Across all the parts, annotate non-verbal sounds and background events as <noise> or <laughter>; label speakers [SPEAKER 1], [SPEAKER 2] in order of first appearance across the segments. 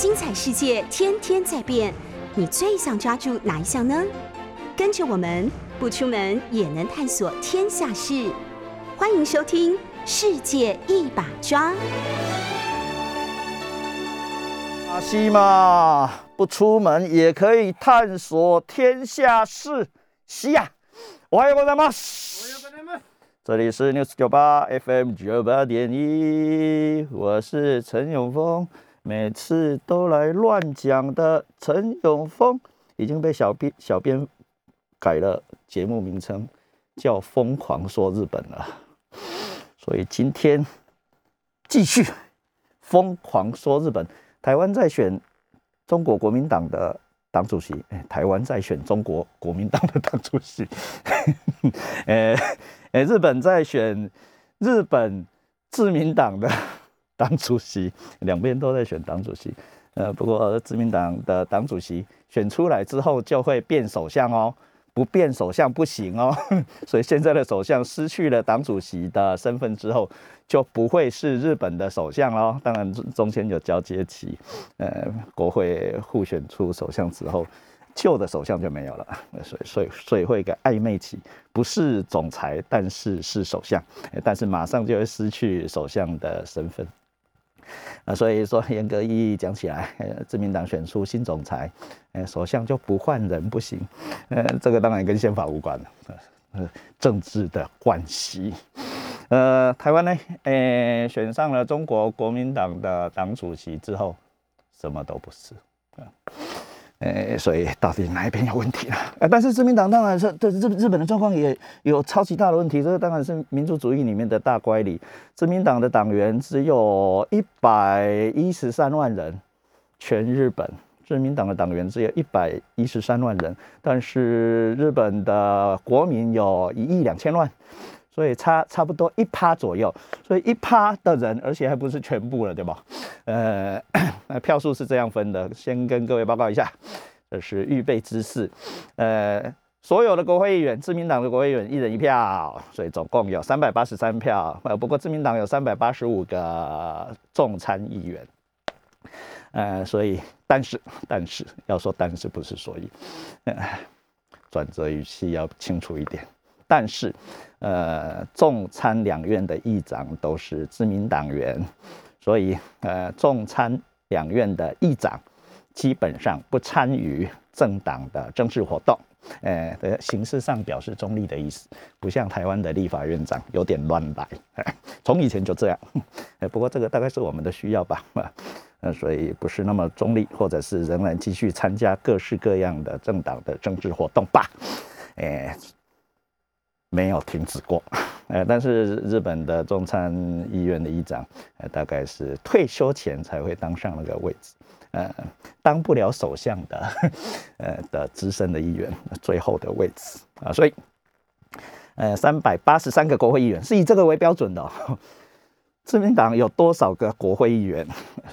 [SPEAKER 1] 精彩世界天天在变，你最想抓住哪一项呢？跟着我们不出门也能探索天下事，欢迎收听《世界一把抓》。
[SPEAKER 2] 阿西嘛，不出门也可以探索天下事。西呀，我还有个什么？这里是 News 九八 FM 九八点一，我是陈永峰，每次都来乱讲的陈永峰，已经被小编小编改了节目名称，叫《疯狂说日本》了，所以今天继续疯狂说日本。台湾在选中国国民党的党主席，哎台湾在选中国国民党的党主席，呃，<laughs> 呃，日本在选日本自民党的党主席，两边都在选党主席，呃，不过自民党的党主席选出来之后就会变首相哦。不变首相不行哦，<laughs> 所以现在的首相失去了党主席的身份之后，就不会是日本的首相哦。当然中间有交接期，呃，国会互选出首相之后，旧的首相就没有了，所以所以所以会一个暧昧期，不是总裁，但是是首相，但是马上就会失去首相的身份。啊，所以说严格意义讲起来，呃，自民党选出新总裁，呃，首相就不换人不行，呃，这个当然跟宪法无关了，呃，政治的关系。呃，台湾呢，呃，选上了中国国民党的党主席之后，什么都不是，诶，所以到底哪一边有问题呢？呃，但是自民党当然是对日日本的状况也有超级大的问题，这个当然是民族主义里面的大乖离。自民党的党员只有一百一十三万人，全日本自民党的党员只有一百一十三万人，但是日本的国民有一亿两千万。所以差差不多一趴左右，所以一趴的人，而且还不是全部了，对吧？呃，那 <coughs> 票数是这样分的，先跟各位报告一下，这是预备知识。呃，所有的国会议员，自民党的国会议员一人一票，所以总共有三百八十三票。呃，不过自民党有三百八十五个众参议员。呃，所以但是但是要说但是不是所以，转折语气要清楚一点。但是，呃，众参两院的议长都是自民党员，所以，呃，众参两院的议长基本上不参与政党的政治活动，呃，形式上表示中立的意思，不像台湾的立法院长有点乱来，<laughs> 从以前就这样，<laughs> 不过这个大概是我们的需要吧，<laughs> 呃，所以不是那么中立，或者是仍然继续参加各式各样的政党的政治活动吧，哎。没有停止过，<laughs> 呃，但是日本的众参议院的议长，呃，大概是退休前才会当上那个位置，呃，当不了首相的，<laughs> 呃的资深的议员，最后的位置。啊，所以，呃，三百八十三个国会议员是以这个为标准的，<laughs> 自民党有多少个国会议员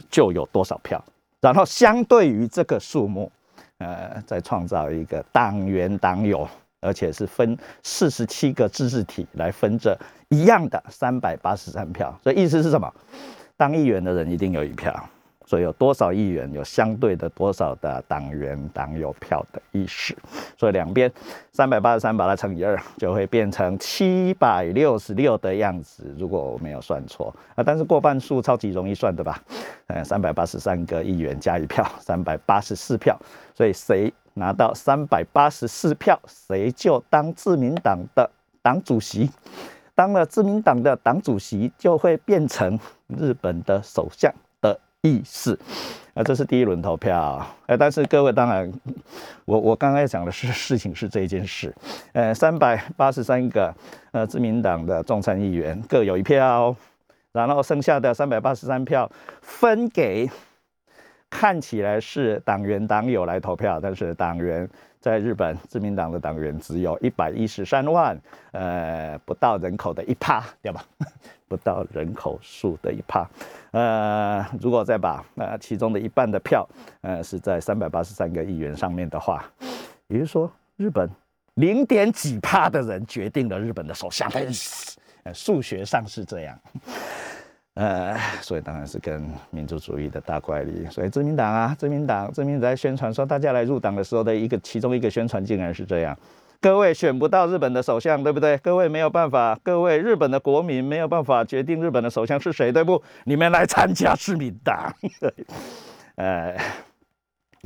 [SPEAKER 2] 就有多少票，然后相对于这个数目，呃，再创造一个党员党友。而且是分四十七个自治体来分这一样的三百八十三票，所以意思是什么？当议员的人一定有一票，所以有多少议员有相对的多少的党员党有票的意识，所以两边三百八十三把它乘以二，就会变成七百六十六的样子。如果我没有算错啊，但是过半数超级容易算的吧？嗯，三百八十三个议员加一票，三百八十四票，所以谁？拿到三百八十四票，谁就当自民党的党主席。当了自民党的党主席，就会变成日本的首相的意思。啊，这是第一轮投票。呃，但是各位当然，我我刚才讲的是事情是这一件事。呃，三百八十三个呃自民党的众参议员各有一票，然后剩下的三百八十三票分给。看起来是党员党友来投票，但是党员在日本自民党的党员只有一百一十三万，呃，不到人口的一趴，对吧？<laughs> 不到人口数的一趴，呃，如果再把呃其中的一半的票，呃，是在三百八十三个议员上面的话，也就是说，日本零点几趴的人决定了日本的首相，呃，数学上是这样。呃，所以当然是跟民族主义的大怪力。所以自民党啊，自民党，自民党在宣传说大家来入党的时候的一个其中一个宣传竟然是这样。各位选不到日本的首相，对不对？各位没有办法，各位日本的国民没有办法决定日本的首相是谁，对不？你们来参加自民党。呃，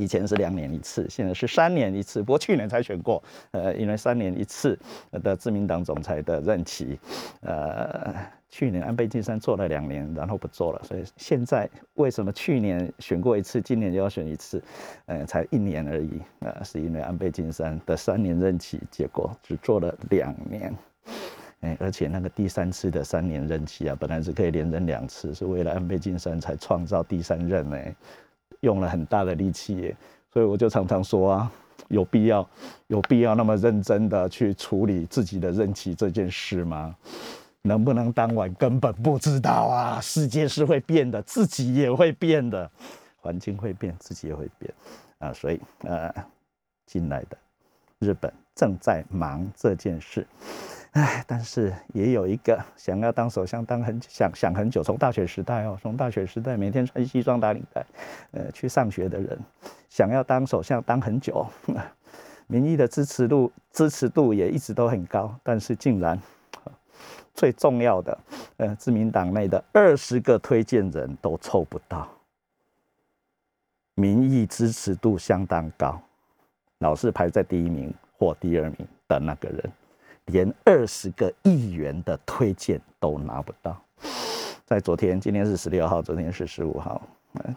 [SPEAKER 2] 以前是两年一次，现在是三年一次。不过去年才选过，呃，因为三年一次的自民党总裁的任期，呃。去年安倍晋三做了两年，然后不做了，所以现在为什么去年选过一次，今年又要选一次？嗯，才一年而已啊，是因为安倍晋三的三年任期，结果只做了两年，哎，而且那个第三次的三年任期啊，本来是可以连任两次，是为了安倍晋三才创造第三任呢，用了很大的力气耶，所以我就常常说啊，有必要有必要那么认真的去处理自己的任期这件事吗？能不能当晚根本不知道啊！世界是会变的，自己也会变的，环境会变，自己也会变啊！所以呃，进来的日本正在忙这件事，唉，但是也有一个想要当首相当很想想很久，从大学时代哦，从大学时代每天穿西装打领带，呃，去上学的人，想要当首相当很久，<laughs> 民意的支持度支持度也一直都很高，但是竟然。最重要的，呃，自民党内的二十个推荐人都凑不到，民意支持度相当高，老是排在第一名或第二名的那个人，连二十个议员的推荐都拿不到。在昨天，今天是十六号，昨天是十五号。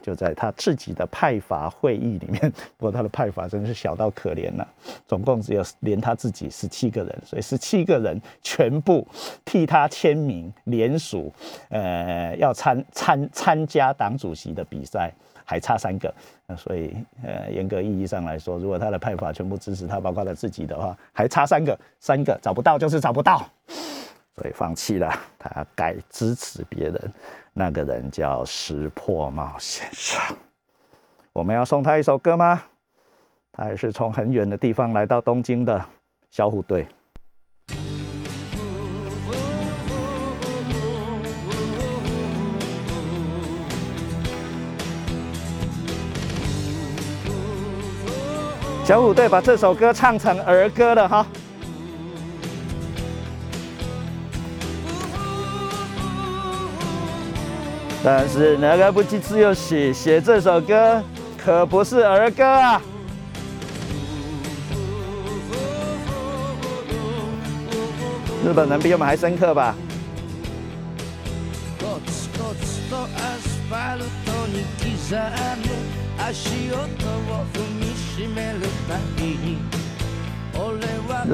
[SPEAKER 2] 就在他自己的派阀会议里面，<laughs> 不过他的派阀真的是小到可怜了，总共只有连他自己十七个人，所以十七个人全部替他签名联署，呃，要参参参加党主席的比赛，还差三个，所以呃，严格意义上来说，如果他的派法全部支持他，包括他自己的话，还差三个，三个找不到就是找不到，所以放弃了，他改支持别人。那个人叫石破茂先生，我们要送他一首歌吗？他也是从很远的地方来到东京的小虎队。小虎队把这首歌唱成儿歌了哈。但是那个不计自由写写这首歌可不是儿歌啊！日本人比我们还深刻吧？日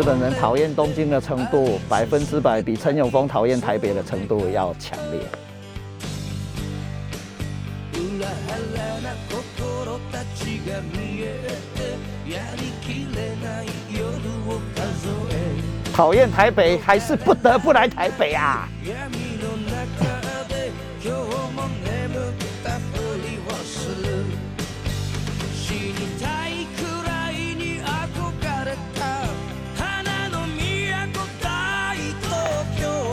[SPEAKER 2] 本人讨厌东京的程度，百分之百比陈永峰讨厌台北的程度要强烈。讨厌台北，还是不得不来台北啊！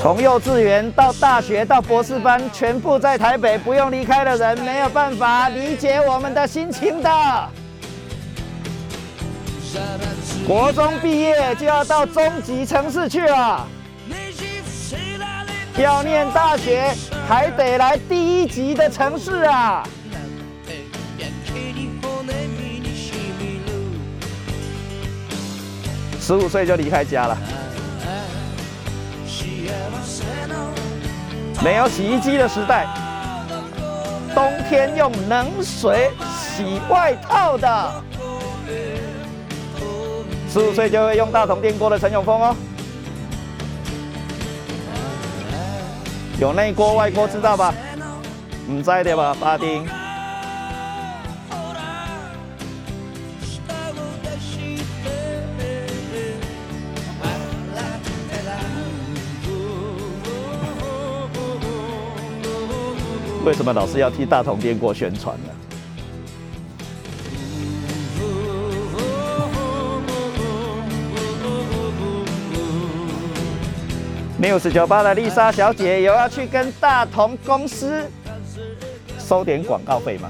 [SPEAKER 2] 从幼稚园到大学到博士班，全部在台北，不用离开的人，没有办法理解我们的心情的。国中毕业就要到中级城市去了，要念大学还得来第一级的城市啊！十五岁就离开家了。没有洗衣机的时代，冬天用冷水洗外套的，十五岁就会用大铜电锅的陈永峰哦，有内锅外锅知道吧？唔知的吧，巴丁。为什么老是要替大同电锅宣传呢？news 酒吧的丽莎小姐有要去跟大同公司收点广告费吗？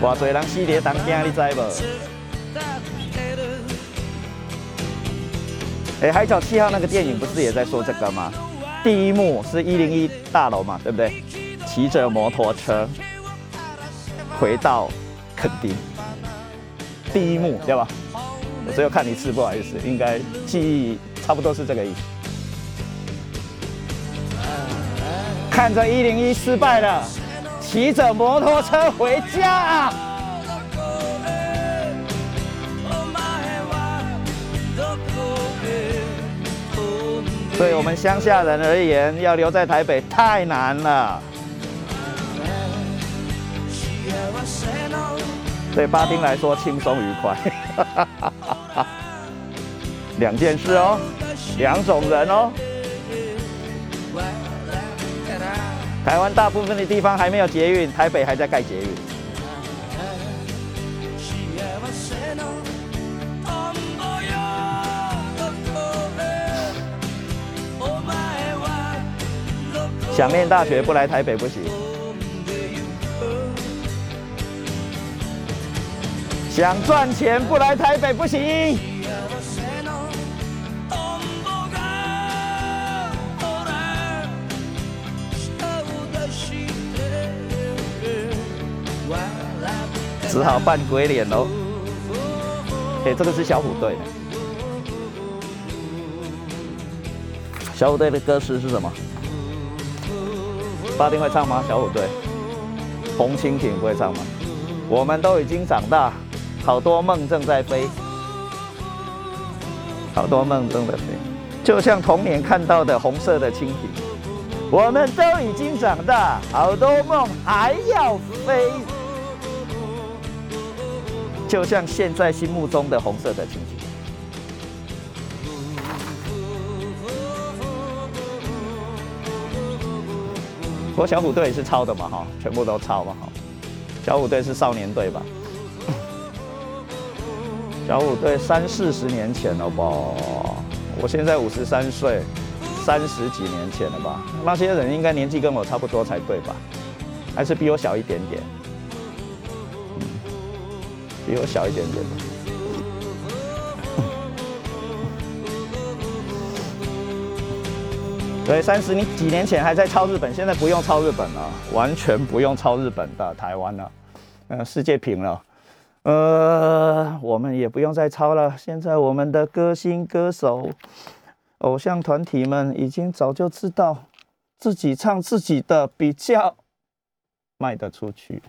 [SPEAKER 2] 偌侪人死在东京，你知无？哎，海角七号那个电影不是也在说这个吗？第一幕是一零一大楼嘛，对不对？骑着摩托车回到垦丁，第一幕对吧？我只有看一次，不好意思，应该记忆差不多是这个意思。看着一零一失败了，骑着摩托车回家。对我们乡下人而言，要留在台北太难了。对巴丁来说轻松愉快。<laughs> 两件事哦，两种人哦。台湾大部分的地方还没有捷运，台北还在盖捷运。想念大学不来台北不行，想赚钱不来台北不行。只好扮鬼脸喽。哎，这个是小虎队的。小虎队的歌词是什么？巴丁会唱吗？小虎队。红蜻蜓不会唱吗？我们都已经长大，好多梦正在飞，好多梦正在飞，就像童年看到的红色的蜻蜓。我们都已经长大，好多梦还要飞。就像现在心目中的红色的蜻蜓，我小虎队是抄的嘛哈，全部都抄嘛哈。小虎队是少年队吧？<laughs> 小虎队三四十年前了吧？我现在五十三岁，三十几年前了吧？那些人应该年纪跟我差不多才对吧？还是比我小一点点？比我小一点点。<laughs> 对，三十你几年前还在抄日本，现在不用抄日本了，完全不用抄日本的台湾了。嗯，世界平了，呃，我们也不用再抄了。现在我们的歌星、歌手、偶像团体们已经早就知道，自己唱自己的比较卖得出去。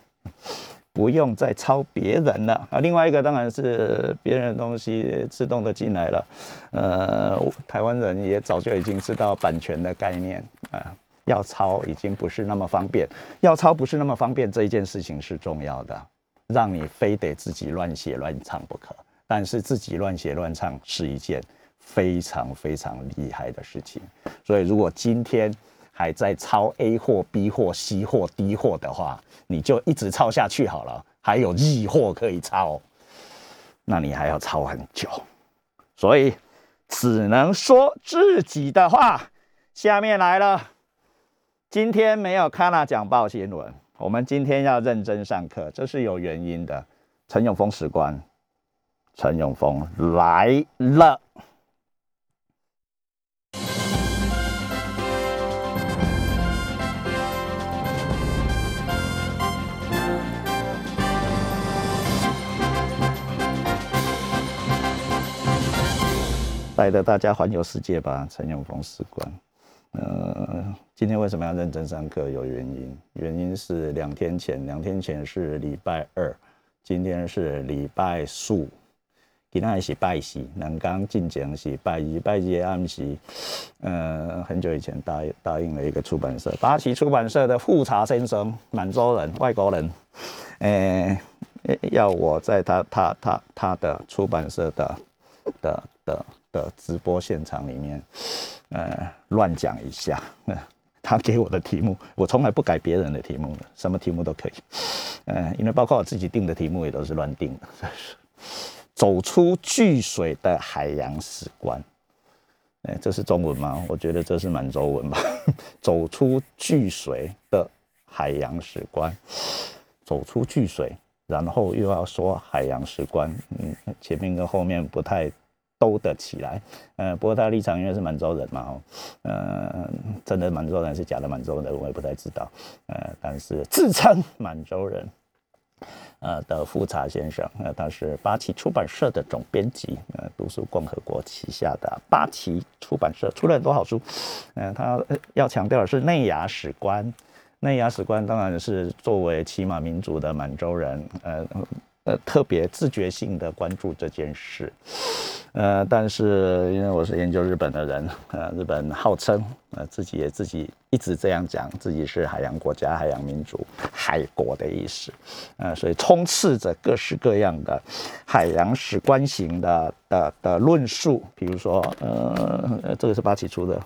[SPEAKER 2] 不用再抄别人了啊！另外一个当然是别人的东西自动的进来了，呃，台湾人也早就已经知道版权的概念啊，要抄已经不是那么方便，要抄不是那么方便这一件事情是重要的，让你非得自己乱写乱唱不可。但是自己乱写乱唱是一件非常非常厉害的事情，所以如果今天。还在抄 A 货、B 货、C 货、D 货的话，你就一直抄下去好了。还有 E 货可以抄，那你还要抄很久。所以只能说自己的话。下面来了，今天没有看了讲报新闻，我们今天要认真上课，这是有原因的。陈永峰史官，陈永峰来了。带着大家环游世界吧，陈永峰士官。呃，今天为什么要认真上课？有原因，原因是两天前，两天前是礼拜二，今天是礼拜四。今天是拜四，南刚进前是拜一，拜二暗时，呃，很久以前答答应了一个出版社，八旗出版社的富察先生，满洲人，外国人，诶，要我在他他他他的出版社的的的的直播现场里面，呃，乱讲一下。<laughs> 他给我的题目，我从来不改别人的题目的，什么题目都可以，呃，因为包括我自己定的题目也都是乱定的。<laughs> 走出巨水的海洋史观，哎，这是中文吗？我觉得这是满洲文吧。<laughs> 走出巨水的海洋史观，走出巨水，然后又要说海洋史观，嗯，前面跟后面不太兜得起来。呃，不过他的立场因为是满洲人嘛，哦，呃，真的满洲人是假的满洲人，我也不太知道。呃，但是自称满洲人。呃的富察先生，呃，他是八旗出版社的总编辑，呃，读书共和国旗下的八旗出版社出了很多好书，嗯，他要强调的是内亚史观，内亚史观当然是作为骑马民族的满洲人，呃。呃，特别自觉性的关注这件事，呃，但是因为我是研究日本的人，呃，日本号称呃自己也自己一直这样讲，自己是海洋国家、海洋民族、海国的意思，呃，所以充斥着各式各样的海洋史观型的的的论述，比如说，呃，这个是八旗出的，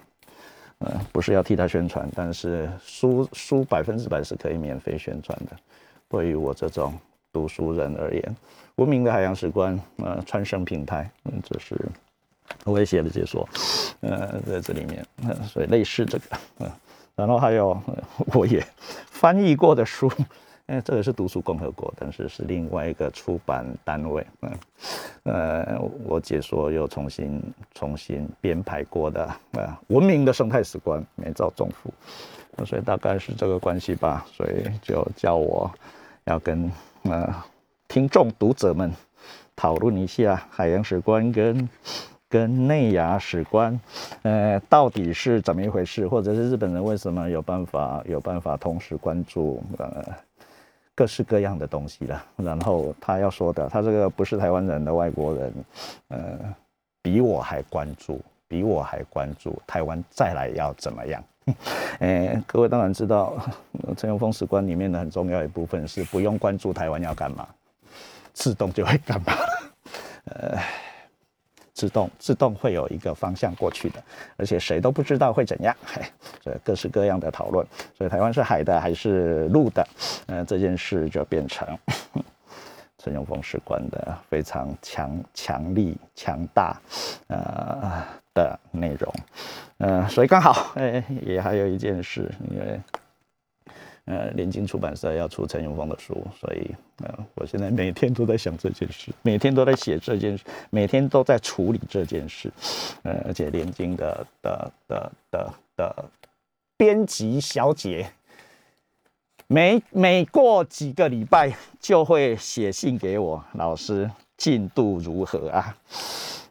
[SPEAKER 2] 呃，不是要替他宣传，但是书书百分之百是可以免费宣传的，对于我这种。读书人而言，文明的海洋史观，呃，川生平台，嗯，这是我也写了解说，呃，在这里面，所以类似这个，嗯，然后还有我也翻译过的书，哎，<laughs> 这个是读书共和国，但是是另外一个出版单位，嗯，呃，我解说又重新重新编排过的，呃，文明的生态史观，美照重复，所以大概是这个关系吧，所以就叫我要跟。呃，听众读者们讨论一下海洋史观跟跟内亚史观，呃，到底是怎么一回事？或者是日本人为什么有办法有办法同时关注呃各式各样的东西了？然后他要说的，他这个不是台湾人的外国人，呃，比我还关注，比我还关注台湾再来要怎么样？<laughs> 哎，各位当然知道，陈永峰史观里面的很重要一部分是不用关注台湾要干嘛，自动就会干嘛。呃，自动自动会有一个方向过去的，而且谁都不知道会怎样。所以各式各样的讨论，所以台湾是海的还是陆的？呃，这件事就变成陈永峰史观的非常强强力强大，呃。的内容，呃，所以刚好，哎，也还有一件事，因为，呃，联经出版社要出陈永峰的书，所以，呃，我现在每天都在想这件事，每天都在写这件事，每天都在处理这件事，呃，而且联经的的的的的编辑小姐，每每过几个礼拜就会写信给我，老师进度如何啊？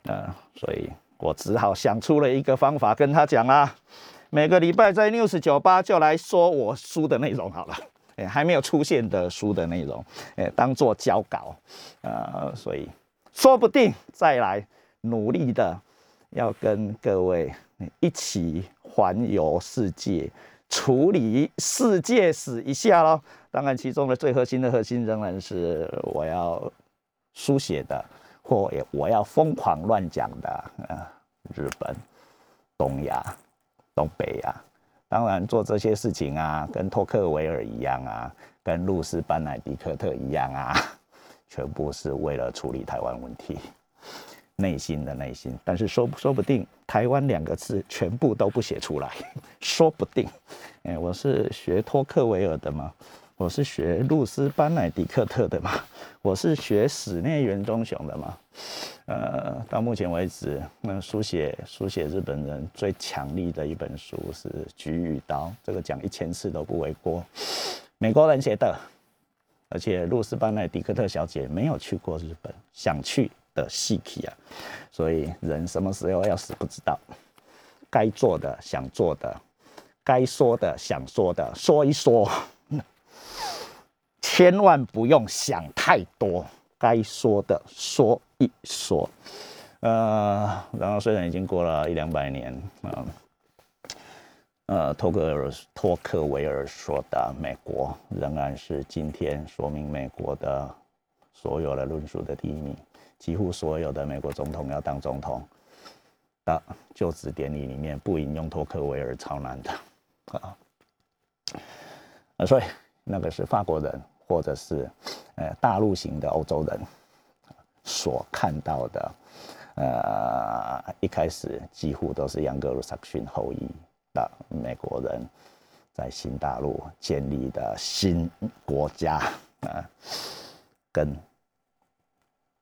[SPEAKER 2] 呃，所以。我只好想出了一个方法跟他讲啊，每个礼拜在 news 酒吧就来说我书的内容好了，哎，还没有出现的书的内容，哎，当做交稿，呃，所以说不定再来努力的要跟各位一起环游世界，处理世界史一下喽。当然，其中的最核心的核心仍然是我要书写的。或我要疯狂乱讲的，呃，日本、东亚、东北亚，当然做这些事情啊，跟托克维尔一样啊，跟露丝班乃迪克特一样啊，全部是为了处理台湾问题，内心的内心。但是说说不定台湾两个字全部都不写出来，说不定。哎，我是学托克维尔的吗？我是学露丝班乃迪克特的嘛，我是学室内元忠雄的嘛，呃，到目前为止，那书写书写日本人最强力的一本书是《菊与刀》，这个讲一千次都不为过。美国人写的，而且露丝班乃迪克特小姐没有去过日本，想去的细体啊，所以人什么时候要死不知道。该做的、想做的、该说的、想说的说一说，千万不用想太多，该说的说一说。呃，然后虽然已经过了一两百年，啊，呃，托克尔托克维尔说的美国仍然是今天说明美国的所有的论述的第一名。几乎所有的美国总统要当总统的就职典礼里面，不引用托克维尔超难的。啊，所以那个是法国人或者是呃大陆型的欧洲人所看到的。呃，一开始几乎都是杨格鲁萨克逊后裔的美国人，在新大陆建立的新国家啊，跟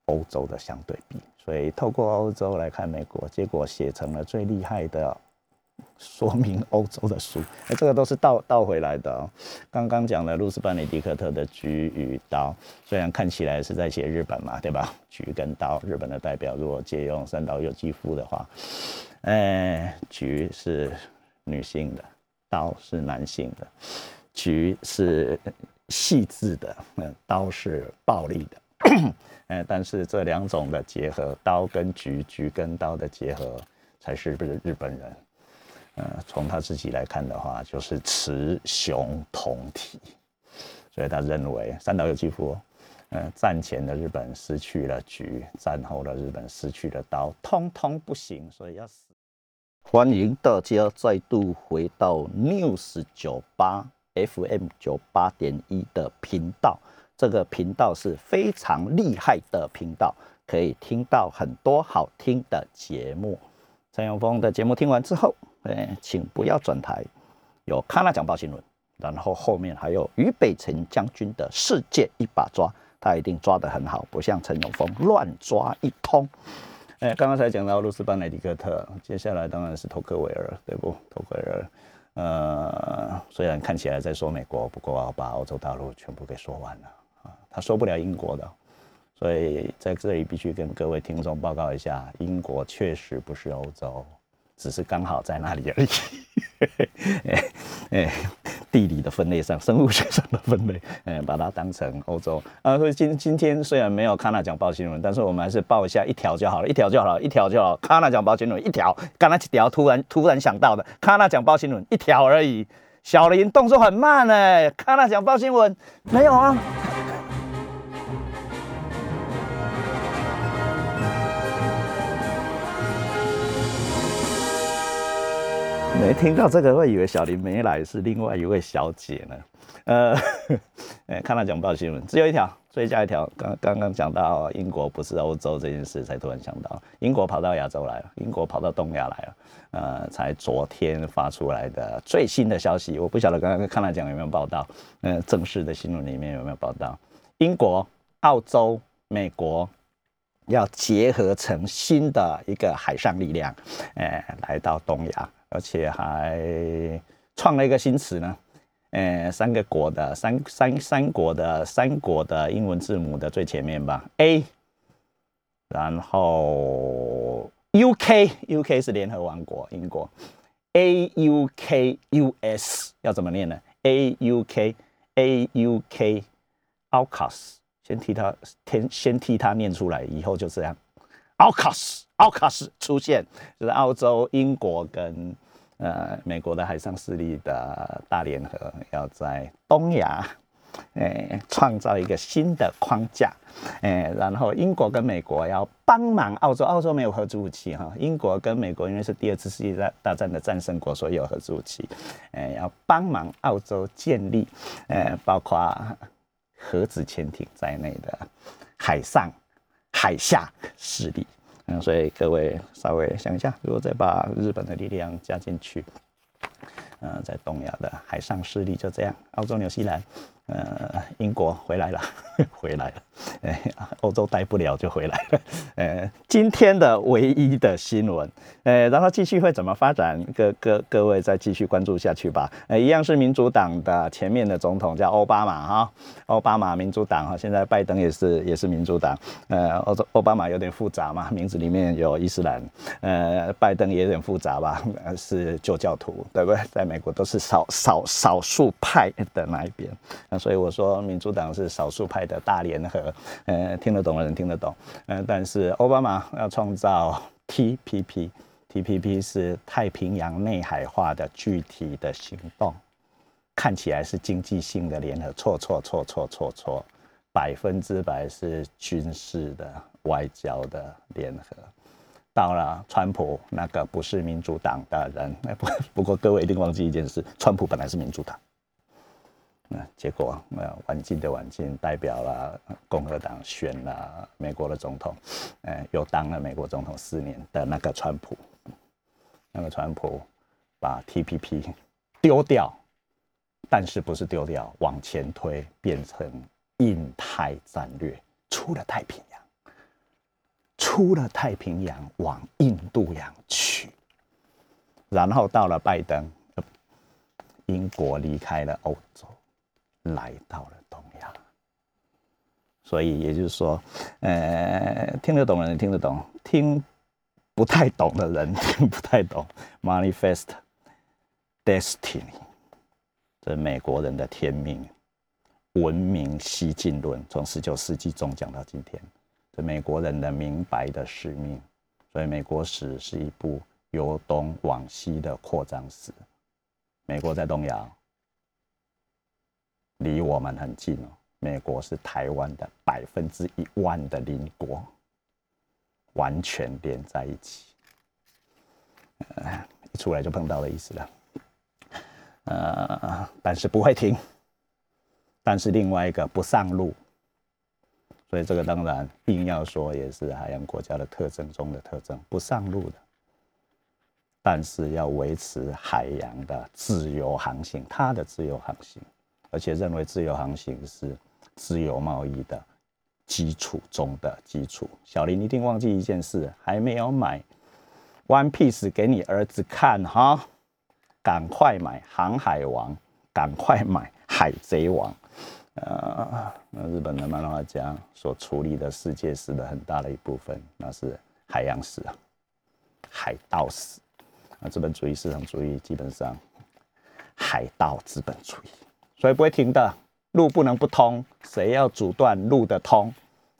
[SPEAKER 2] 欧洲的相对比，所以透过欧洲来看美国，结果写成了最厉害的。说明欧洲的书，哎，这个都是倒倒回来的哦。刚刚讲的路斯班尼迪克特的菊与刀，虽然看起来是在写日本嘛，对吧？菊跟刀，日本的代表，如果借用三岛由纪夫的话，哎，菊是女性的，刀是男性的。菊是细致的，刀是暴力的。哎，但是这两种的结合，刀跟菊，菊跟刀的结合，才是不是日本人？呃，从他自己来看的话，就是雌雄同体，所以他认为三岛由纪夫，呃，战前的日本失去了菊，战后的日本失去了刀，通通不行，所以要死。欢迎大家再度回到 News 九八 FM 九八点一的频道，这个频道是非常厉害的频道，可以听到很多好听的节目。陈永峰的节目听完之后。哎，请不要转台，有《康纳讲报新闻》，然后后面还有俞北辰将军的世界一把抓，他一定抓得很好，不像陈永峰乱抓一通。哎，刚刚才讲到路斯班内迪克特，接下来当然是托克维尔，对不？托克维尔，呃，虽然看起来在说美国，不过把欧洲大陆全部给说完了啊，他说不了英国的，所以在这里必须跟各位听众报告一下，英国确实不是欧洲。只是刚好在那里而已，哎哎，地理的分类上，生物学上的分类，哎，把它当成欧洲啊。所以今今天虽然没有康纳讲报新闻，但是我们还是报一下一条就好了，一条就好，一条就好。康纳讲报新闻一条，刚才几条突然突然想到的，康纳讲报新闻一条而已。小林动作很慢哎，康纳讲报新闻没有啊。没听到这个，会以为小林没来是另外一位小姐呢。呃，<laughs> 哎，看到讲报新闻，只有一条，追加一条。刚刚刚讲到英国不是欧洲这件事，才突然想到，英国跑到亚洲来了，英国跑到东亚来了。呃，才昨天发出来的最新的消息，我不晓得刚刚看他讲有没有报道。嗯，正式的新闻里面有没有报道？英国、澳洲、美国要结合成新的一个海上力量，哎，来到东亚。而且还创了一个新词呢，呃，三个国的三三三国的三国的英文字母的最前面吧，A，然后 U K U K 是联合王国英国，A U K U S 要怎么念呢？A U K A U K，AUKUS 先替他先先替他念出来，以后就这样。，AUKUS。奥卡斯出现，就是澳洲、英国跟呃美国的海上势力的大联合，要在东亚，诶创造一个新的框架，诶，然后英国跟美国要帮忙澳洲，澳洲没有核武器哈，英国跟美国因为是第二次世界大大战的战胜国，所以有核武器，诶，要帮忙澳洲建立，诶，包括核子潜艇在内的海上、海下势力。嗯，所以各位稍微想一下，如果再把日本的力量加进去，嗯，在东亚的海上势力就这样，澳洲、纽西兰，呃，英国回来了，<laughs> 回来了，哎，欧洲待不了就回来了。呃，今天的唯一的新闻，呃，然后继续会怎么发展？各各各位再继续关注下去吧。呃，一样是民主党的前面的总统叫奥巴马哈，奥巴马民主党哈，现在拜登也是也是民主党。呃，欧洲奥巴马有点复杂嘛，名字里面有伊斯兰。呃，拜登也有点复杂吧，是旧教徒，对不对？在美国都是少少少数派的那一边。所以我说，民主党是少数派的大联合，呃，听得懂的人听得懂，呃，但是奥巴马要创造 TPP，TPP 是太平洋内海化的具体的行动，看起来是经济性的联合，错错错错错错，百分之百是军事的外交的联合。到了川普那个不是民主党的人，不不过各位一定忘记一件事，川普本来是民主党。结果，呃，晚进的晚进，代表了共和党选了美国的总统，呃，又当了美国总统四年的那个川普，那个川普把 TPP 丢掉，但是不是丢掉，往前推，变成印太战略，出了太平洋，出了太平洋往印度洋去，然后到了拜登，英国离开了欧洲。来到了东亚，所以也就是说，呃，听得懂的人听得懂，听不太懂的人 <laughs> 听不太懂。Manifest Destiny，这美国人的天命，文明西进论，从十九世纪中讲到今天，这美国人的明白的使命。所以，美国史是一部由东往西的扩张史。美国在东亚。离我们很近哦，美国是台湾的百分之一万的邻国，完全连在一起。呃，一出来就碰到了意思了。呃，但是不会停，但是另外一个不上路，所以这个当然硬要说也是海洋国家的特征中的特征，不上路的，但是要维持海洋的自由航行，它的自由航行。而且认为自由航行是自由贸易的基础中的基础。小林一定忘记一件事，还没有买《One Piece》给你儿子看哈，赶快买《航海王》，赶快买《海贼王》。呃，那日本的漫画家所处理的世界史的很大的一部分，那是海洋史啊，海盗史。那资本主义市场主义基本上海盗资本主义。所以不会停的，路不能不通。谁要阻断路的通，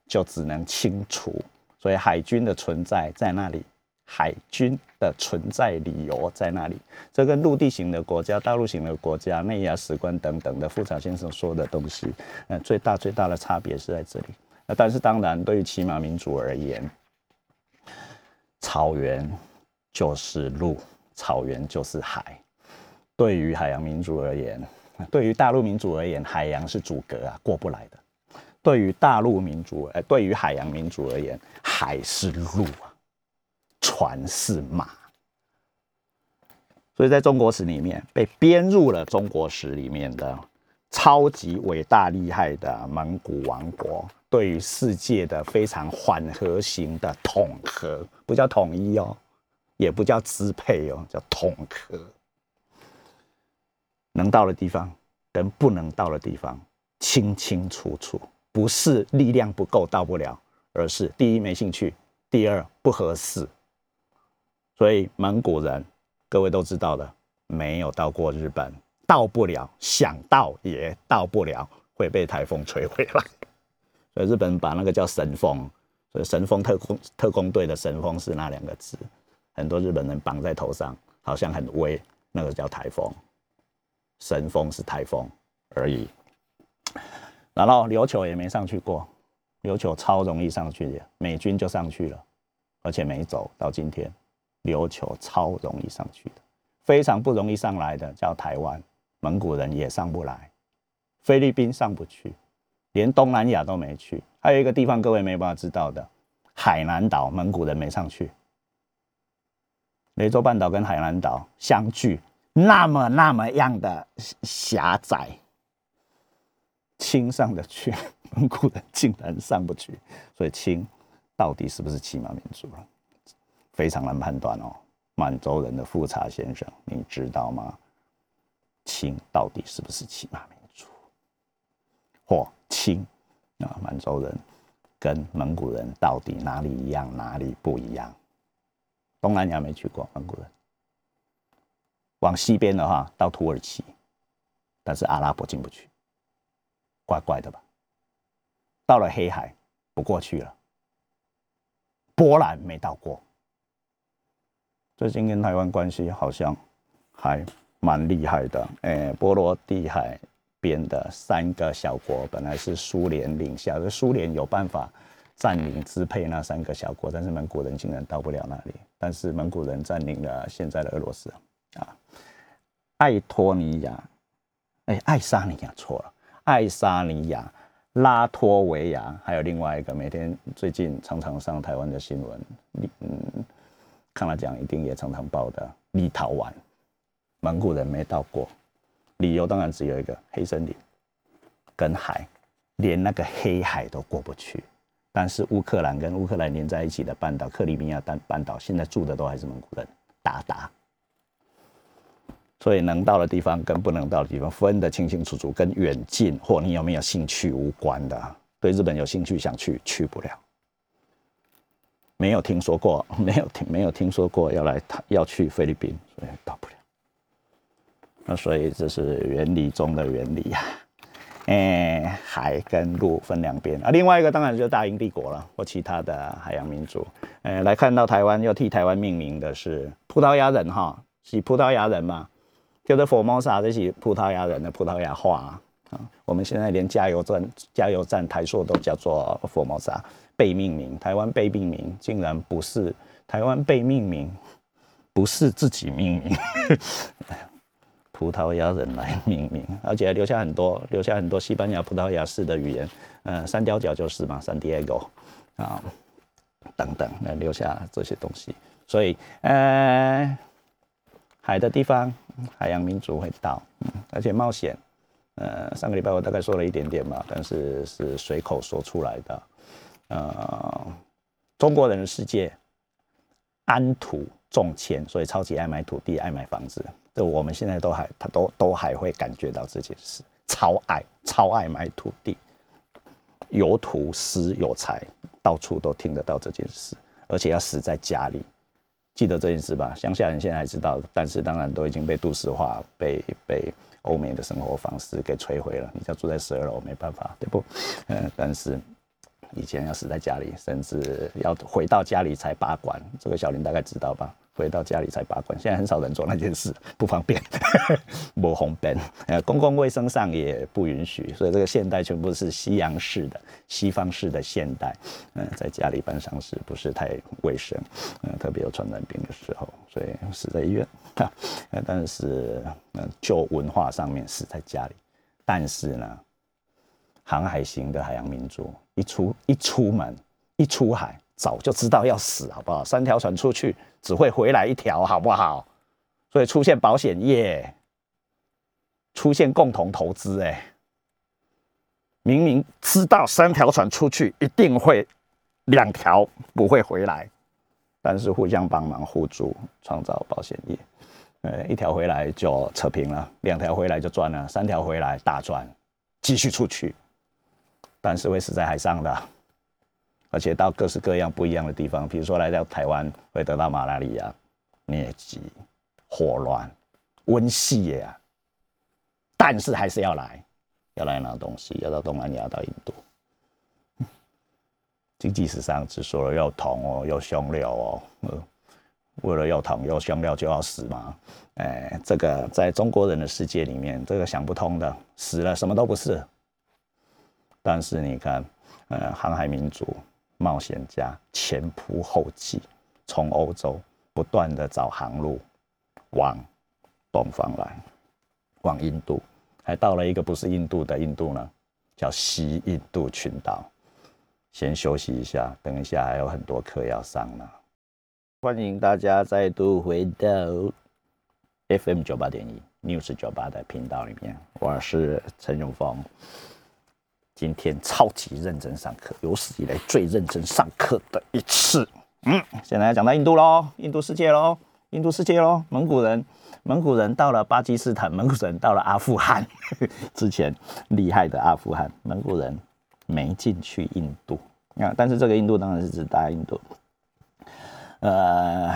[SPEAKER 2] 就只能清除。所以海军的存在在那里，海军的存在理由在那里。这跟陆地型的国家、大陆型的国家、内亚史观等等的富察先生说的东西，呃，最大最大的差别是在这里。那，但是当然，对于骑马民族而言，草原就是路，草原就是海。对于海洋民族而言，对于大陆民族而言，海洋是阻隔啊，过不来的。对于大陆民族，呃，对于海洋民族而言，海是路啊，船是马。所以在中国史里面，被编入了中国史里面的超级伟大厉害的蒙古王国，对于世界的非常缓和型的统合，不叫统一哦，也不叫支配哦，叫统合。能到的地方跟不能到的地方清清楚楚，不是力量不够到不了，而是第一没兴趣，第二不合适。所以蒙古人各位都知道的，没有到过日本，到不了，想到也到不了，会被台风吹回来。<laughs> 所以日本把那个叫神风，所以神风特工特工队的神风是那两个字，很多日本人绑在头上，好像很威，那个叫台风。神风是台风而已，然后琉球也没上去过，琉球超容易上去的，美军就上去了，而且没走到今天，琉球超容易上去的，非常不容易上来的叫台湾，蒙古人也上不来，菲律宾上不去，连东南亚都没去，还有一个地方各位没办法知道的，海南岛蒙古人没上去，雷州半岛跟海南岛相距。那么那么样的狭窄，清上得去，蒙古人竟然上不去，所以清到底是不是骑马民族了？非常难判断哦。满洲人的富察先生，你知道吗？清到底是不是骑马民族？或清啊，满洲人跟蒙古人到底哪里一样，哪里不一样？东南亚没去过蒙古人，往西边的话到土耳其，但是阿拉伯进不去，怪怪的吧？到了黑海不过去了，波兰没到过。最近跟台湾关系好像还蛮厉害的。诶，波罗的海边的三个小国本来是苏联领下，的苏联有办法占领支配那三个小国，但是蒙古人竟然到不了那里。但是蒙古人占领了现在的俄罗斯啊，爱托尼亚，哎，爱沙尼亚错了，爱沙尼亚、拉脱维亚，还有另外一个每天最近常常上台湾的新闻，嗯。看了讲，一定也常常报的立陶宛，蒙古人没到过，理由当然只有一个：黑森林跟海，连那个黑海都过不去。但是乌克兰跟乌克兰连在一起的半岛克里米亚半半岛，现在住的都还是蒙古人，达达。所以能到的地方跟不能到的地方分得清清楚楚，跟远近或你有没有兴趣无关的。对日本有兴趣想去，去不了。没有听说过，<laughs> 没有听，没有听说过要来要去菲律宾，所以到不了。那所以这是原理中的原理呀。<laughs> 哎，海跟陆分两边啊。另外一个当然就是大英帝国了，或其他的海洋民族。哎，来看到台湾要替台湾命名的是葡萄牙人哈，是葡萄牙人嘛？叫做 Formosa，这是葡萄牙人的葡萄牙话啊。我们现在连加油站加油站台数都叫做 Formosa。被命名，台湾被命名，竟然不是台湾被命名，不是自己命名，<laughs> 葡萄牙人来命名，而且留下很多，留下很多西班牙、葡萄牙式的语言，嗯，三雕角就是嘛，三 Diego 啊，等等，那留下这些东西，所以，呃，海的地方，海洋民族会到，而且冒险，呃，上个礼拜我大概说了一点点嘛，但是是随口说出来的。呃，中国人的世界安土重迁，所以超级爱买土地，爱买房子。这我们现在都还，他都都还会感觉到这件事，超爱超爱买土地，有土死有财，到处都听得到这件事，而且要死在家里。记得这件事吧？乡下人现在还知道，但是当然都已经被都市化，被被欧美的生活方式给摧毁了。你要住在十二楼，没办法，对不？嗯，但是。以前要死在家里，甚至要回到家里才拔管，这个小林大概知道吧？回到家里才拔管，现在很少人做那件事，不方便，<laughs> 不红便。呃，公共卫生上也不允许，所以这个现代全部是西洋式的、西方式的现代。嗯，在家里办丧事不是太卫生，嗯，特别有传染病的时候，所以死在医院。哈，<laughs> 但是嗯，就文化上面死在家里，但是呢？航海型的海洋民族，一出一出门，一出海，早就知道要死，好不好？三条船出去，只会回来一条，好不好？所以出现保险业，出现共同投资，哎，明明知道三条船出去一定会两条不会回来，但是互相帮忙互助，创造保险业，呃，一条回来就扯平了，两条回来就赚了，三条回来大赚，继续出去。但是会死在海上的，而且到各式各样不一样的地方，比如说来到台湾会得到马拉利亚、疟疾、霍乱、瘟系呀。但是还是要来，要来拿东西，要到东南亚、到印度。经济史上只说了要铜哦，要香料哦，为了要铜要香料就要死吗？哎，这个在中国人的世界里面，这个想不通的，死了什么都不是。但是你看，呃，航海民族、冒险家前仆后继，从欧洲不断的找航路往东方来，往印度，还到了一个不是印度的印度呢，叫西印度群岛。先休息一下，等一下还有很多课要上呢。欢迎大家再度回到 FM 九八点一 News 九八的频道里面，我是陈永峰。今天超级认真上课，有史以来最认真上课的一次。嗯，现在要讲到印度喽，印度世界喽，印度世界喽。蒙古人，蒙古人到了巴基斯坦，蒙古人到了阿富汗。<laughs> 之前厉害的阿富汗，蒙古人没进去印度啊。但是这个印度当然是指大印度。呃，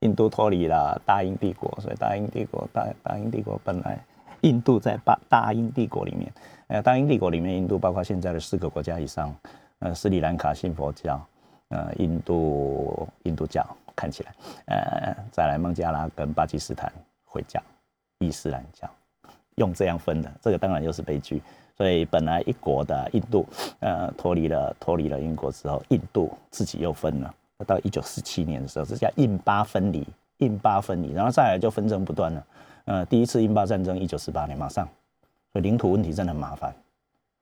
[SPEAKER 2] 印度脱离了大英帝国，所以大英帝国大大英帝国本来印度在大大英帝国里面，呃，大英帝国里面印度包括现在的四个国家以上，呃，斯里兰卡信佛教。呃，印度印度教看起来，呃，再来孟加拉跟巴基斯坦回教，伊斯兰教用这样分的，这个当然又是悲剧。所以本来一国的印度，呃，脱离了脱离了英国之后，印度自己又分了。到一九四七年的时候，这叫印巴分离，印巴分离，然后再来就纷争不断了。呃，第一次印巴战争一九四八年马上，所以领土问题真的很麻烦。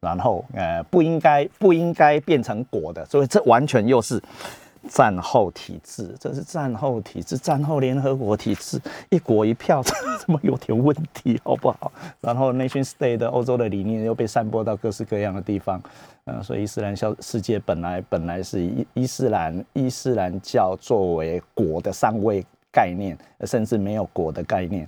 [SPEAKER 2] 然后，呃，不应该不应该变成国的，所以这完全又是战后体制，这是战后体制，战后联合国体制，一国一票，怎么有点问题，好不好？然后 nation state 的欧洲的理念又被散播到各式各样的地方，嗯，所以伊斯兰教世界本来本来是伊伊斯兰伊斯兰教作为国的上位概念，甚至没有国的概念。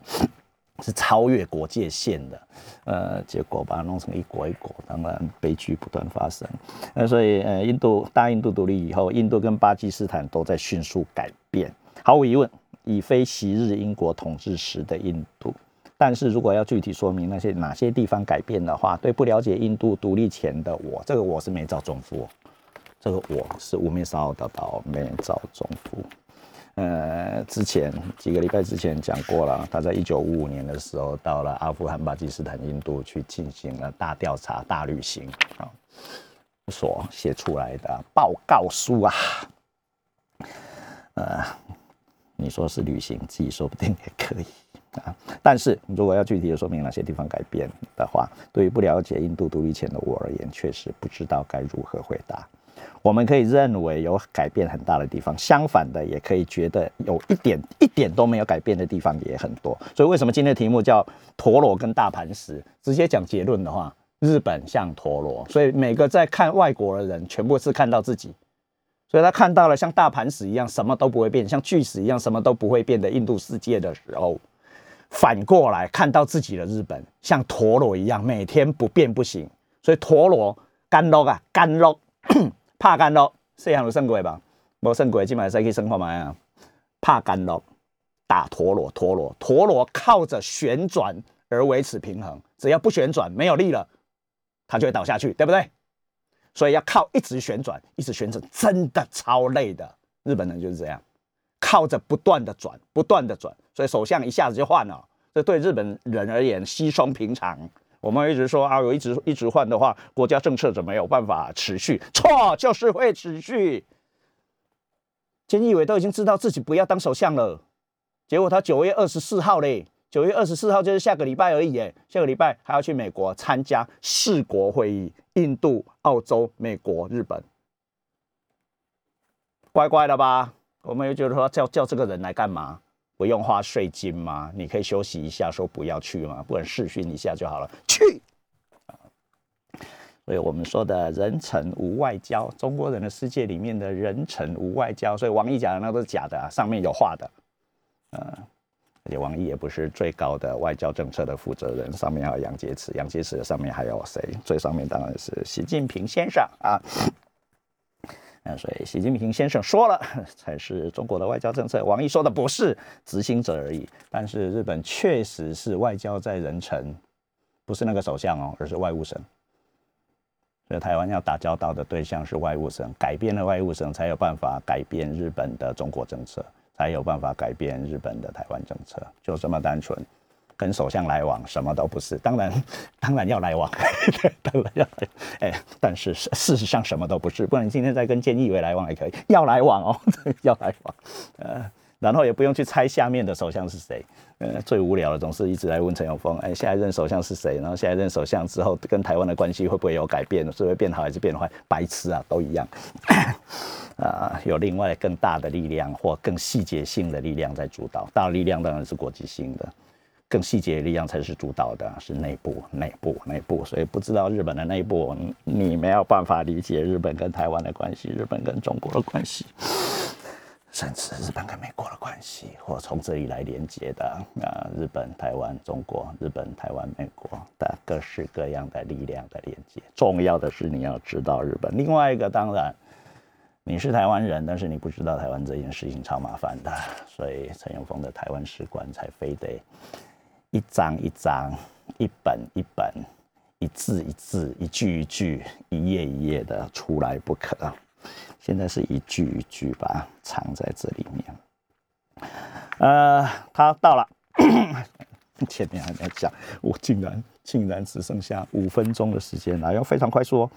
[SPEAKER 2] 是超越国界线的，呃，结果把它弄成一国一国，当然悲剧不断发生。那所以，呃，印度大印度独立以后，印度跟巴基斯坦都在迅速改变。毫无疑问，已非昔日英国统治时的印度。但是如果要具体说明那些哪些地方改变的话，对不了解印度独立前的我，这个我是没照中夫，这个我是无面骚的到没照中夫。呃，之前几个礼拜之前讲过了，他在一九五五年的时候到了阿富汗、巴基斯坦、印度去进行了大调查、大旅行啊，所写出来的报告书啊，呃，你说是旅行，自己说不定也可以啊。但是如果要具体的说明哪些地方改变的话，对于不了解印度独立前的我而言，确实不知道该如何回答。我们可以认为有改变很大的地方，相反的也可以觉得有一点一点都没有改变的地方也很多。所以为什么今天的题目叫陀螺跟大盘石？直接讲结论的话，日本像陀螺，所以每个在看外国的人全部是看到自己，所以他看到了像大盘石一样什么都不会变，像巨石一样什么都不会变的印度世界的时候，反过来看到自己的日本像陀螺一样每天不变不行，所以陀螺干肉啊干肉。怕干咯，细汉有算过吧？无算过，今晚再去算看卖啊。怕干咯，打陀螺，陀螺，陀螺靠着旋转而维持平衡，只要不旋转，没有力了，它就会倒下去，对不对？所以要靠一直旋转，一直旋转，真的超累的。日本人就是这样，靠着不断的转，不断的转，所以首相一下子就换了，这对日本人而言稀松平常。我们一直说啊，有一直一直换的话，国家政策怎么有办法持续？错，就是会持续。菅义伟都已经知道自己不要当首相了，结果他九月二十四号嘞，九月二十四号就是下个礼拜而已耶，下个礼拜还要去美国参加四国会议，印度、澳洲、美国、日本，乖乖的吧？我们又觉得说叫叫这个人来干嘛？不用花税金吗？你可以休息一下，说不要去吗？不能试训一下就好了。去所以我们说的人臣无外交，中国人的世界里面的人臣无外交，所以王毅讲的那都是假的，啊上面有画的。嗯，而且王毅也不是最高的外交政策的负责人，上面还有杨洁篪，杨洁篪上面还有谁？最上面当然是习近平先生啊。所以习近平先生说了，<laughs> 才是中国的外交政策。王毅说的不是执行者而已。但是日本确实是外交在人臣，不是那个首相哦，而是外务省。所以台湾要打交道的对象是外务省，改变了外务省，才有办法改变日本的中国政策，才有办法改变日本的台湾政策，就这么单纯。跟首相来往什么都不是，当然当然要来往，当然要来，哎，但是事实上什么都不是。不然你今天再跟菅义伟来往也可以，要来往哦，<laughs> 要来往，呃，然后也不用去猜下面的首相是谁，呃，最无聊的总是一直来问陈永峰，哎，下一任首相是谁？然后下一任首相之后跟台湾的关系会不会有改变？是会变好还是变坏？白痴啊，都一样，<coughs> 啊，有另外更大的力量或更细节性的力量在主导，大力量当然是国际性的。更细节的力量才是主导的，是内部、内部、内部。所以不知道日本的内部，你没有办法理解日本跟台湾的关系，日本跟中国的关系。甚至日本跟美国的关系，或从这里来连接的啊，日本、台湾、中国、日本、台湾、美国的各式各样的力量的连接。重要的是你要知道日本。另外一个，当然你是台湾人，但是你不知道台湾这件事情超麻烦的，所以陈永峰的台湾使馆才非得一张一张、一本一本、一字一字、一句一句、一页一页的出来不可。现在是一句一句把它藏在这里面。呃，他到了，<coughs> 前面还在讲，我竟然竟然只剩下五分钟的时间了，要非常快速哦。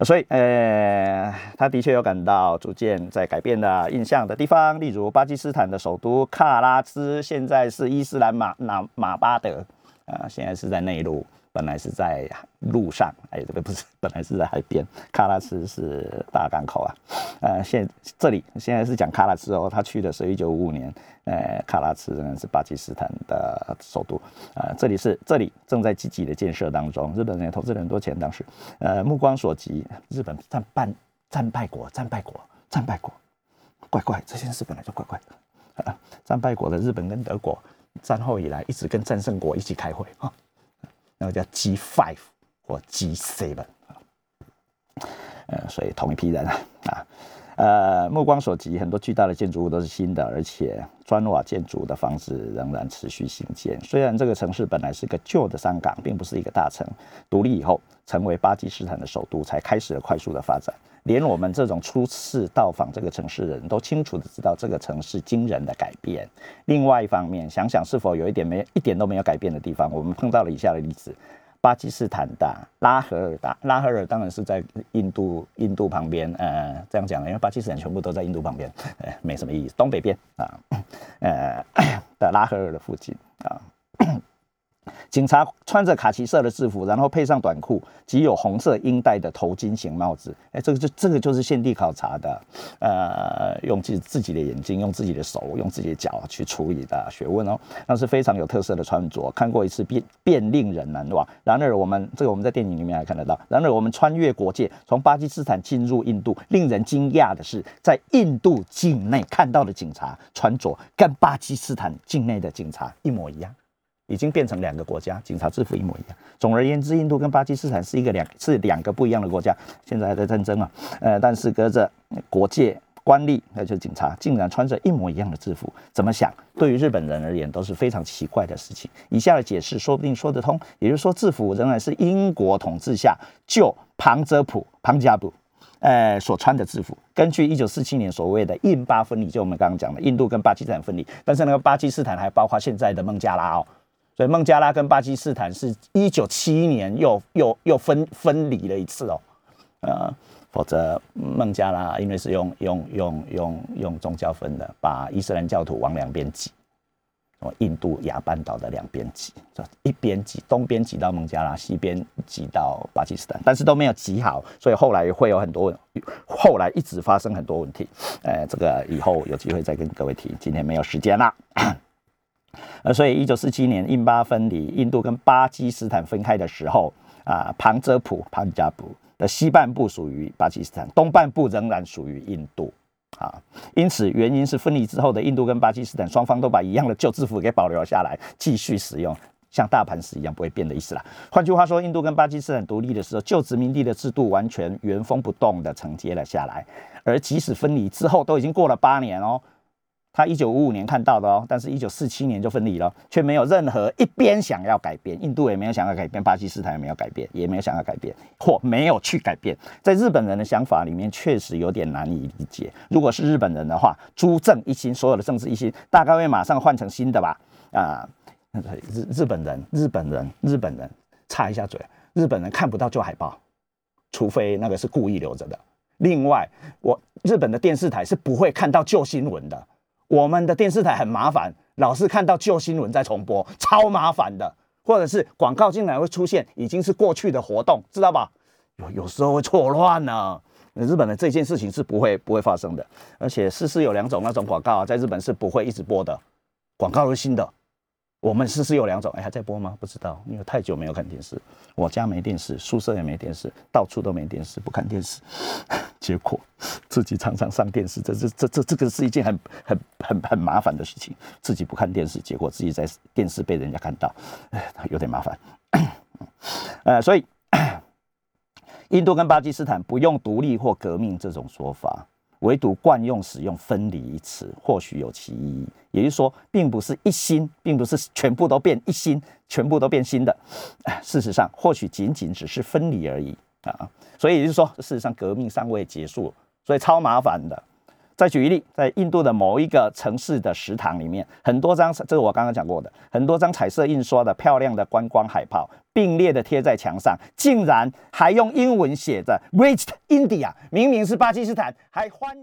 [SPEAKER 2] 所以，呃，他的确有感到逐渐在改变的印象的地方，例如巴基斯坦的首都喀拉兹，现在是伊斯兰马马马巴德，啊，现在是在内陆。本来是在路上，哎，这个不是，<laughs> 本来是在海边。喀拉斯是大港口啊，呃，现这里现在是讲喀拉斯哦，他去的是一九五五年，呃，喀拉斯呢是巴基斯坦的首都，呃，这里是这里正在积极的建设当中，日本人投资了很多钱，当时，呃，目光所及，日本战败战败国，战败国，战败国，怪怪，这件事本来就怪怪的，战败国的日本跟德国，战后以来一直跟战胜国一起开会啊。那个叫 G five 或 G seven 呃，所以同一批人啊，啊，呃，目光所及，很多巨大的建筑物都是新的，而且砖瓦建筑的房子仍然持续兴建。虽然这个城市本来是个旧的商港，并不是一个大城，独立以后成为巴基斯坦的首都，才开始了快速的发展。连我们这种初次到访这个城市的人都清楚的知道这个城市惊人的改变。另外一方面，想想是否有一点没一点都没有改变的地方，我们碰到了以下的例子：巴基斯坦大拉合尔大，拉合尔当然是在印度印度旁边，呃，这样讲，因为巴基斯坦全部都在印度旁边，呃，没什么意思。东北边啊，呃 <coughs> 的拉合尔的附近啊。警察穿着卡其色的制服，然后配上短裤及有红色缨带的头巾型帽子。哎，这个就这个就是现地考察的，呃，用自自己的眼睛、用自己的手、用自己的脚去处理的学问哦，那是非常有特色的穿着。看过一次便便令人难忘。然而我们这个我们在电影里面还看得到。然而我们穿越国界，从巴基斯坦进入印度，令人惊讶的是，在印度境内看到的警察穿着跟巴基斯坦境内的警察一模一样。已经变成两个国家，警察制服一模一样。总而言之，印度跟巴基斯坦是一个两是两个不一样的国家，现在还在战争啊。呃，但是隔着国界，官吏那就是警察，竟然穿着一模一样的制服，怎么想？对于日本人而言都是非常奇怪的事情。以下的解释说不定说得通，也就是说，制服仍然是英国统治下就旁遮普旁加布，呃所穿的制服。根据一九四七年所谓的印巴分离，就我们刚刚讲的印度跟巴基斯坦分离，但是那个巴基斯坦还包括现在的孟加拉哦。所以孟加拉跟巴基斯坦是一九七一年又又又分分离了一次哦，呃，否则孟加拉因为是用用用用用宗教分的，把伊斯兰教徒往两边挤，从印度亚半岛的两边挤，就一边挤东边挤到孟加拉，西边挤到巴基斯坦，但是都没有挤好，所以后来会有很多，后来一直发生很多问题，呃，这个以后有机会再跟各位提，今天没有时间了。呃，所以一九四七年印巴分离，印度跟巴基斯坦分开的时候，啊，旁遮普潘加普的西半部属于巴基斯坦，东半部仍然属于印度，啊，因此原因是分离之后的印度跟巴基斯坦双方都把一样的旧制服给保留下来，继续使用，像大盘石一样不会变的意思啦。换句话说，印度跟巴基斯坦独立的时候，旧殖民地的制度完全原封不动的承接了下来，而即使分离之后，都已经过了八年哦。他一九五五年看到的哦，但是一九四七年就分离了，却没有任何一边想要改变，印度也没有想要改变，巴基斯坦也没有改变，也没有想要改变，或没有去改变。在日本人的想法里面，确实有点难以理解。如果是日本人的话，诸政一心，所有的政治一心，大概会马上换成新的吧？啊，日日本人，日本人，日本人，插一下嘴，日本人看不到旧海报，除非那个是故意留着的。另外，我日本的电视台是不会看到旧新闻的。我们的电视台很麻烦，老是看到旧新闻在重播，超麻烦的。或者是广告进来会出现已经是过去的活动，知道吧？有有时候会错乱呢。日本的这件事情是不会不会发生的，而且事实有两种，那种广告啊，在日本是不会一直播的，广告是新的，我们是是有两种，哎，还在播吗？不知道，因为太久没有看电视，我家没电视，宿舍也没电视，到处都没电视，不看电视，<laughs> 结果自己常常上电视，这这这这这个是一件很很很很麻烦的事情。自己不看电视，结果自己在电视被人家看到，哎，有点麻烦。<coughs> 呃，所以 <coughs> 印度跟巴基斯坦不用独立或革命这种说法。唯独惯用使用分离一词，或许有其意义。也就是说，并不是一心，并不是全部都变一心，全部都变心的。事实上，或许仅仅只是分离而已啊。所以也就是说，事实上革命尚未结束，所以超麻烦的。再举一例，在印度的某一个城市的食堂里面，很多张，这是我刚刚讲过的，很多张彩色印刷的漂亮的观光海报并列的贴在墙上，竟然还用英文写着 “Reached India”，明明是巴基斯坦，还欢。